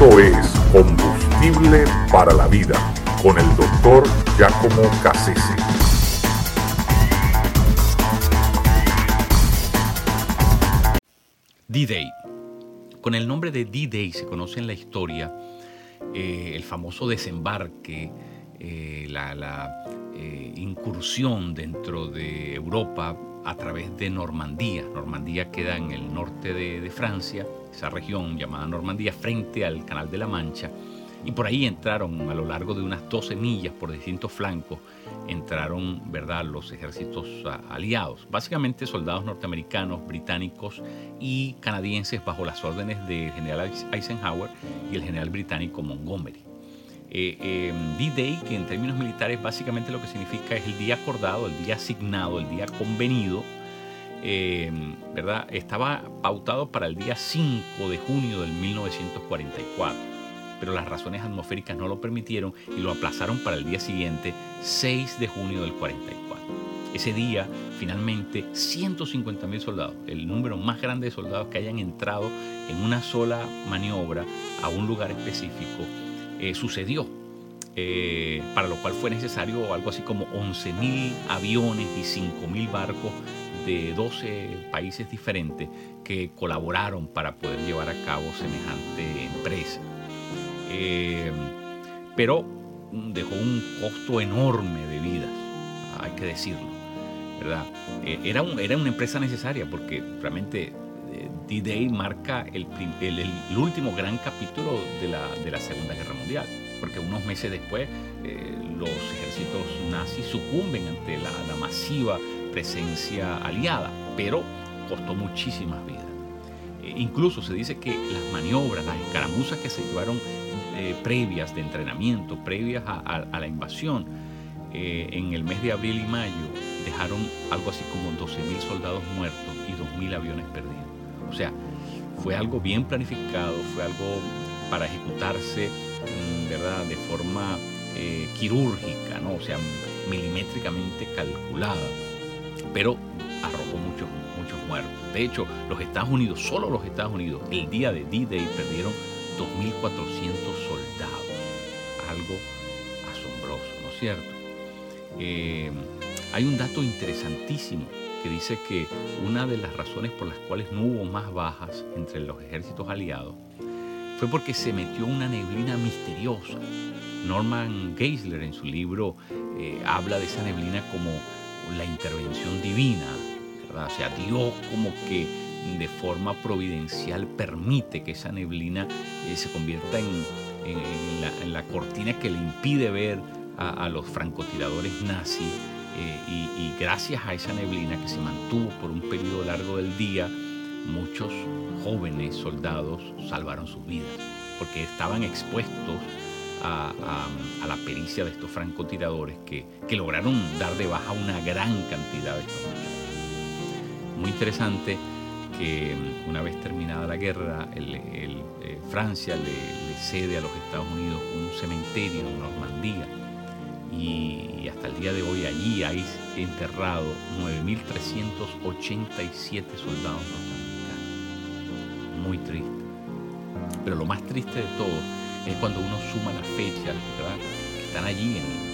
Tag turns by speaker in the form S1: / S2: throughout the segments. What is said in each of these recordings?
S1: Esto es Combustible para la Vida con el doctor Giacomo Cassese.
S2: D-Day. Con el nombre de D-Day se conoce en la historia eh, el famoso desembarque, eh, la, eh, incursión dentro de Europa a través de Normandía. Normandía queda en el norte de, Francia, esa región llamada Normandía, frente al Canal de la Mancha. Y por ahí entraron a lo largo de unas 12 millas por distintos flancos, entraron ¿verdad? los ejércitos aliados, básicamente soldados norteamericanos, británicos y canadienses bajo las órdenes del general Eisenhower y el general británico Montgomery. Eh, em, D-Day, que en términos militares básicamente lo que significa es el día acordado, el día asignado, el día convenido, em, ¿verdad? Estaba pautado para el día 5 de junio del 1944, pero las razones atmosféricas no lo permitieron y lo aplazaron para el día siguiente, 6 de junio del 44. Ese día, finalmente, 150.000 soldados, el número más grande de soldados que hayan entrado en una sola maniobra a un lugar específico, eh, sucedió, eh, para lo cual fue necesario algo así como 11.000 aviones y 5.000 barcos de 12 países diferentes que colaboraron para poder llevar a cabo semejante empresa. Eh, pero dejó un costo enorme de vidas, hay que decirlo. ¿verdad? era, era una empresa necesaria porque realmente D-Day marca el, último gran capítulo de la, Segunda Guerra Mundial, porque unos meses después eh, los ejércitos nazis sucumben ante la, masiva presencia aliada, pero costó muchísimas vidas. Eh, incluso se dice que las maniobras, las escaramuzas que se llevaron eh, previas de entrenamiento, previas a, la invasión, en el mes de abril y mayo dejaron algo así como 12.000 soldados muertos y 2.000 aviones perdidos. O sea, fue algo bien planificado, fue algo para ejecutarse, mm, ¿verdad?, de forma eh, quirúrgica, ¿no? O sea, milimétricamente calculada, pero arrojó muchos, muchos muertos. De hecho, los Estados Unidos, solo los Estados Unidos, el día de D-Day perdieron 2.400 soldados. Algo asombroso, ¿no es cierto? Eh, hay un dato interesantísimo que dice que una de las razones por las cuales no hubo más bajas entre los ejércitos aliados fue porque se metió una neblina misteriosa. Norman Geisler en su libro eh, habla de esa neblina como la intervención divina. O sea, Dios como que de forma providencial permite que esa neblina eh, se convierta en, la, cortina que le impide ver a, los francotiradores nazis eh, y, gracias a esa neblina que se mantuvo por un periodo largo del día, muchos jóvenes soldados salvaron sus vidas, porque estaban expuestos a, la pericia de estos francotiradores que, lograron dar de baja una gran cantidad de estos Muy interesante que mm, una vez terminada la guerra, eh, Francia le, cede a los Estados Unidos un cementerio en Normandía y hasta el día de hoy allí hay enterrado 9.387 soldados norteamericanos. Muy triste. Pero lo más triste de todo es cuando uno suma las fechas que están allí en,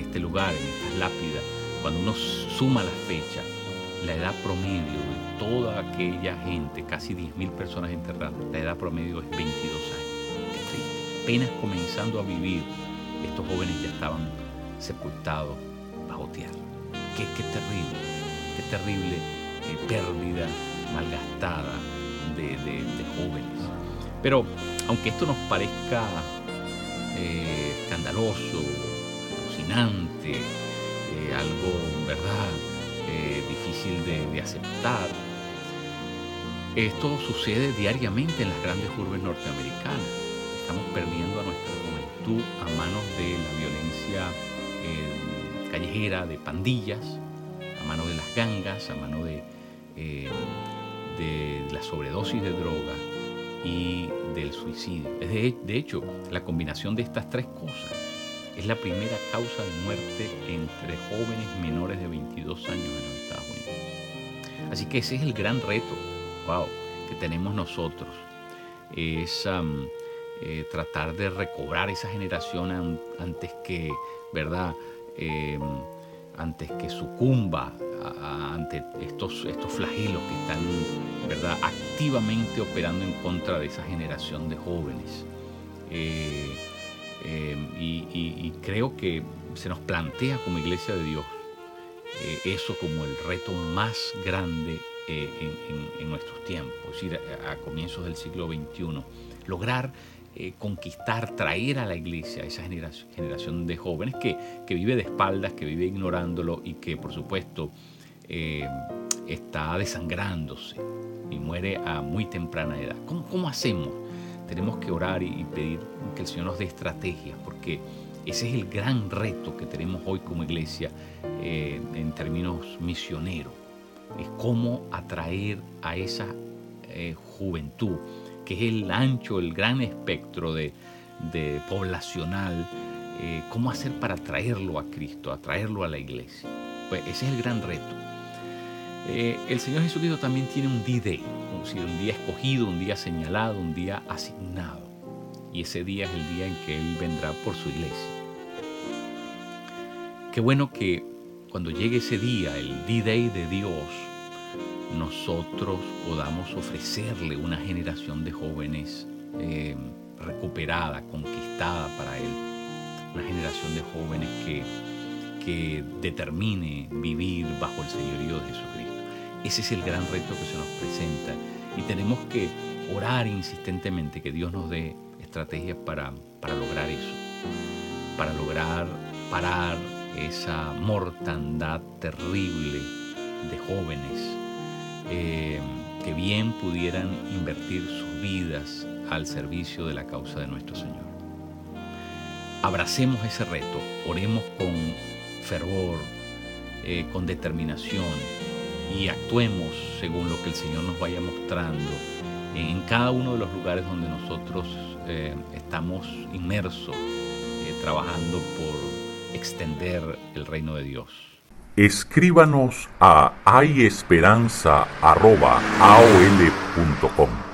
S2: este lugar, en estas lápidas, cuando uno suma las fechas, la edad promedio de toda aquella gente, casi 10.000 personas enterradas, la edad promedio es 22 años. Qué. Apenas comenzando a vivir estos jóvenes ya estaban sepultados bajo tierra. Qué, terrible, qué terrible eh, pérdida malgastada de, jóvenes. Pero aunque esto nos parezca eh, escandaloso, alucinante, eh, algo, ¿verdad?, difícil de, aceptar, esto sucede diariamente en las grandes urbes norteamericanas. Estamos perdiendo a nuestra a manos de la violencia eh, callejera, de pandillas, a manos de las gangas, a manos de, eh, de la sobredosis de droga y del suicidio. De, hecho, la combinación de estas tres cosas es la primera causa de muerte entre jóvenes menores de 22 años en los Estados Unidos. Así que ese es el gran reto, wow, que tenemos nosotros es eh, tratar de recobrar esa generación antes que, ¿verdad? Em, antes que sucumba ante estos, estos flagelos que están ¿verdad? activamente operando en contra de esa generación de jóvenes. Eh, em, y, creo que se nos plantea como iglesia de Dios eh, eso como el reto más grande eh, en, nuestros tiempos, es decir, a, comienzos del siglo XXI, lograr conquistar, traer a la iglesia a esa generación, de jóvenes que, que, vive de espaldas, que vive ignorándolo y que por supuesto está desangrándose y muere a muy temprana edad. ¿Cómo, cómo hacemos? Tenemos que orar y, pedir que el Señor nos dé estrategias, porque ese es el gran reto que tenemos hoy como iglesia eh, en términos misioneros. Es cómo atraer a esa eh, juventud, que es el ancho, el gran espectro de, poblacional, eh, cómo hacer para atraerlo a Cristo, atraerlo a la iglesia. Pues ese es el gran reto. Eh, el Señor Jesucristo también tiene un D-Day, un día escogido, un día señalado, un día asignado. Y ese día es el día en que Él vendrá por su iglesia. Qué bueno que cuando llegue ese día, el D-Day de Dios, nosotros podamos ofrecerle una generación de jóvenes eh, recuperada, conquistada para Él. Una generación de jóvenes que, que determine vivir bajo el señorío de Jesucristo. Ese es el gran reto que se nos presenta y tenemos que orar insistentemente que Dios nos dé estrategias para, lograr eso, para lograr parar esa mortandad terrible de jóvenes eh, que bien pudieran invertir sus vidas al servicio de la causa de nuestro Señor. Abracemos ese reto, oremos con fervor, eh, con determinación, y actuemos según lo que el Señor nos vaya mostrando en cada uno de los lugares donde nosotros eh, estamos inmersos, trabajando por extender el reino de Dios.
S1: Escríbanos a hayesperanza.aol.com